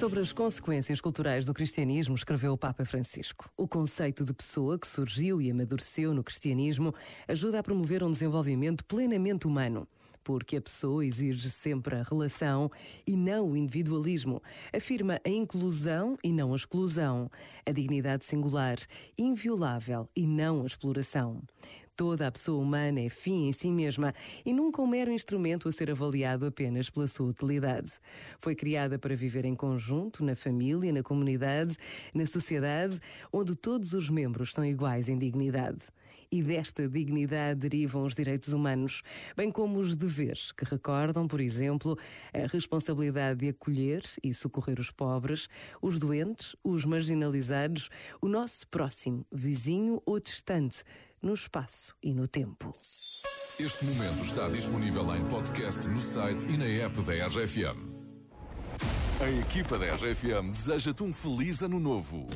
Sobre as consequências culturais do cristianismo, escreveu o Papa Francisco. O conceito de pessoa que surgiu e amadureceu no cristianismo ajuda a promover um desenvolvimento plenamente humano porque a pessoa exige sempre a relação e não o individualismo. Afirma a inclusão e não a exclusão, a dignidade singular, inviolável e não a exploração. Toda a pessoa humana é fim em si mesma e nunca um mero instrumento a ser avaliado apenas pela sua utilidade. Foi criada para viver em conjunto, na família, na comunidade, na sociedade, onde todos os membros são iguais em dignidade. E desta dignidade derivam os direitos humanos, bem como os deveres, que recordam, por exemplo, a responsabilidade de acolher e socorrer os pobres, os doentes, os marginalizados, o nosso próximo, vizinho ou distante no espaço e no tempo. Este momento está disponível em podcast no site e na app da RFM. A equipa da RFM deseja-te um feliz ano novo.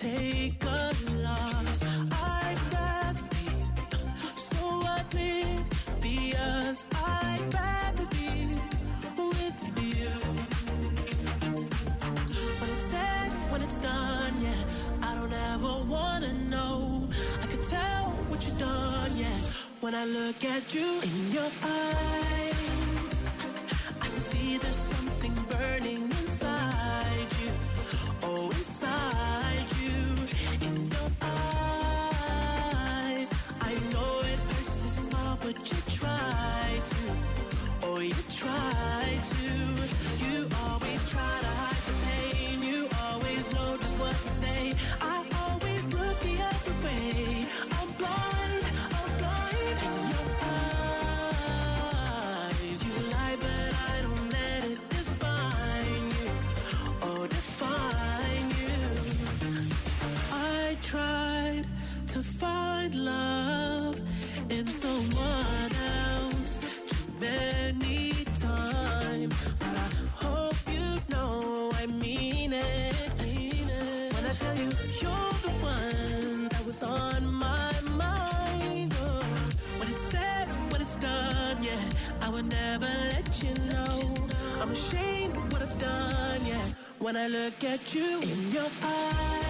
Take a loss. I'd rather be so. I'd rather be with you. When it's said, when it's done, yeah, I don't ever wanna know. I could tell what you've done, yeah, when I look at you in your eyes. I see there's something you're the one that was on my mind, oh, when it's said, when it's done, yeah, I would never let you know. I'm ashamed of what I've done, yeah. When I look at you in your eyes,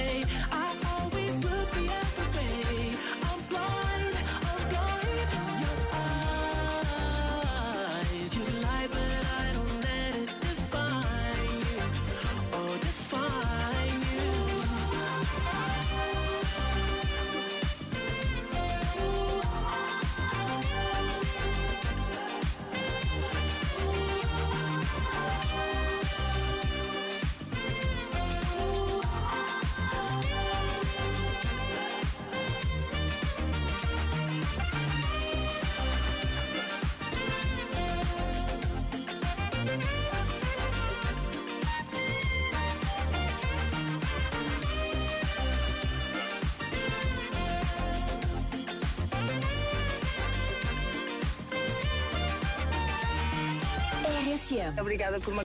RFM. Obrigada por me